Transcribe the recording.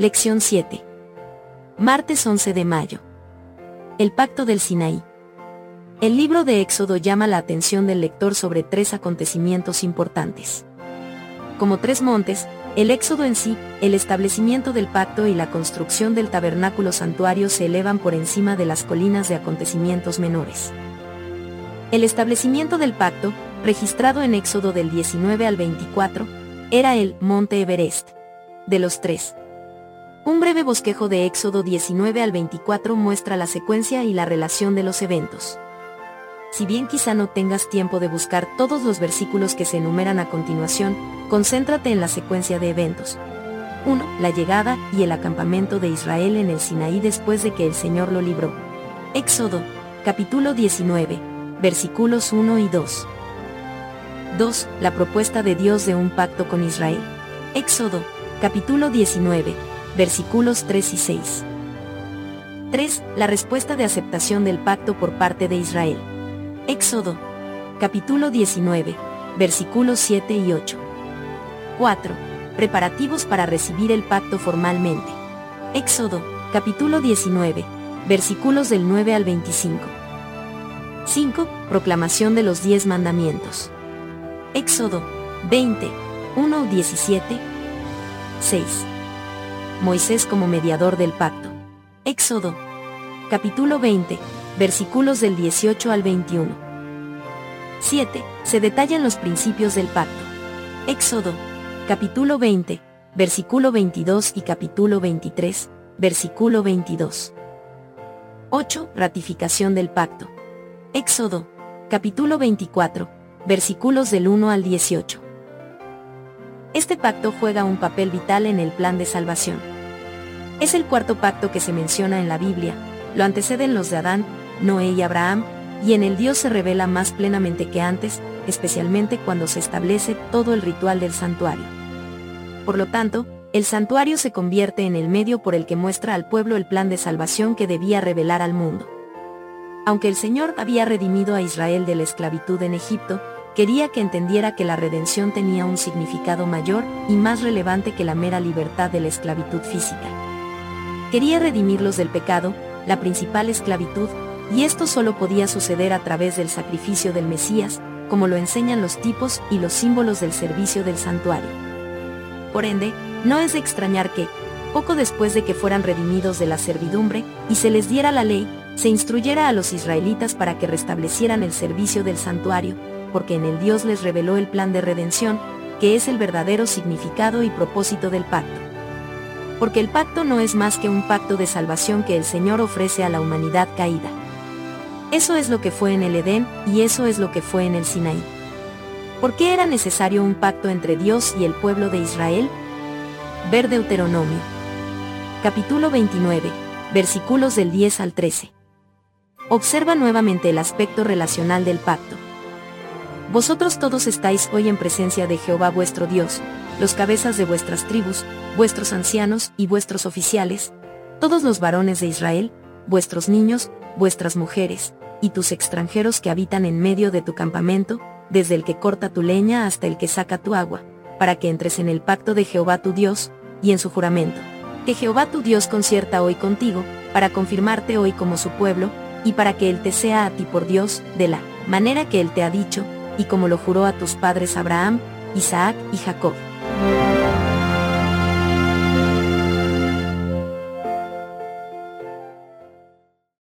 Lección 7. Martes 11 de mayo. El pacto del Sinaí. El libro de Éxodo llama la atención del lector sobre tres acontecimientos importantes. Como tres montes, el Éxodo en sí, el establecimiento del pacto y la construcción del tabernáculo santuario se elevan por encima de las colinas de acontecimientos menores. El establecimiento del pacto, registrado en Éxodo del 19 al 24, era el Monte Everest. De los tres, un breve bosquejo de Éxodo 19 al 24 muestra la secuencia y la relación de los eventos. Si bien quizá no tengas tiempo de buscar todos los versículos que se enumeran a continuación, concéntrate en la secuencia de eventos. 1. La llegada y el acampamento de Israel en el Sinaí después de que el Señor lo libró. Éxodo, capítulo 19, versículos 1 y 2. 2. La propuesta de Dios de un pacto con Israel. Éxodo, capítulo 19, versículos 3 y 6. 3. La respuesta de aceptación del pacto por parte de Israel. Éxodo, capítulo 19, versículos 7 y 8. 4. Preparativos para recibir el pacto formalmente. Éxodo, capítulo 19, versículos del 9 al 25. 5. Proclamación de los diez mandamientos. Éxodo, 20, 1 17, 6. Moisés como mediador del pacto. Éxodo. Capítulo 20, versículos del 18 al 21. 7. Se detallan los principios del pacto. Éxodo. Capítulo 20, versículo 22 y capítulo 23, versículo 22. 8. Ratificación del pacto. Éxodo. Capítulo 24, versículos del 1 al 18. Este pacto juega un papel vital en el plan de salvación. Es el cuarto pacto que se menciona en la Biblia, lo anteceden los de Adán, Noé y Abraham, y en el Dios se revela más plenamente que antes, especialmente cuando se establece todo el ritual del santuario. Por lo tanto, el santuario se convierte en el medio por el que muestra al pueblo el plan de salvación que debía revelar al mundo. Aunque el Señor había redimido a Israel de la esclavitud en Egipto, quería que entendiera que la redención tenía un significado mayor y más relevante que la mera libertad de la esclavitud física. Quería redimirlos del pecado, la principal esclavitud, y esto solo podía suceder a través del sacrificio del Mesías, como lo enseñan los tipos y los símbolos del servicio del santuario. Por ende, no es de extrañar que, poco después de que fueran redimidos de la servidumbre y se les diera la ley, se instruyera a los israelitas para que restablecieran el servicio del santuario, porque en el Dios les reveló el plan de redención, que es el verdadero significado y propósito del pacto. Porque el pacto no es más que un pacto de salvación que el Señor ofrece a la humanidad caída. Eso es lo que fue en el Edén y eso es lo que fue en el Sinaí. ¿Por qué era necesario un pacto entre Dios y el pueblo de Israel? Ver Deuteronomio. Capítulo 29, versículos del 10 al 13. Observa nuevamente el aspecto relacional del pacto. Vosotros todos estáis hoy en presencia de Jehová vuestro Dios, los cabezas de vuestras tribus, vuestros ancianos y vuestros oficiales, todos los varones de Israel, vuestros niños, vuestras mujeres, y tus extranjeros que habitan en medio de tu campamento, desde el que corta tu leña hasta el que saca tu agua, para que entres en el pacto de Jehová tu Dios, y en su juramento, que Jehová tu Dios concierta hoy contigo, para confirmarte hoy como su pueblo, y para que Él te sea a ti por Dios, de la manera que Él te ha dicho, y como lo juró a tus padres Abraham, Isaac y Jacob.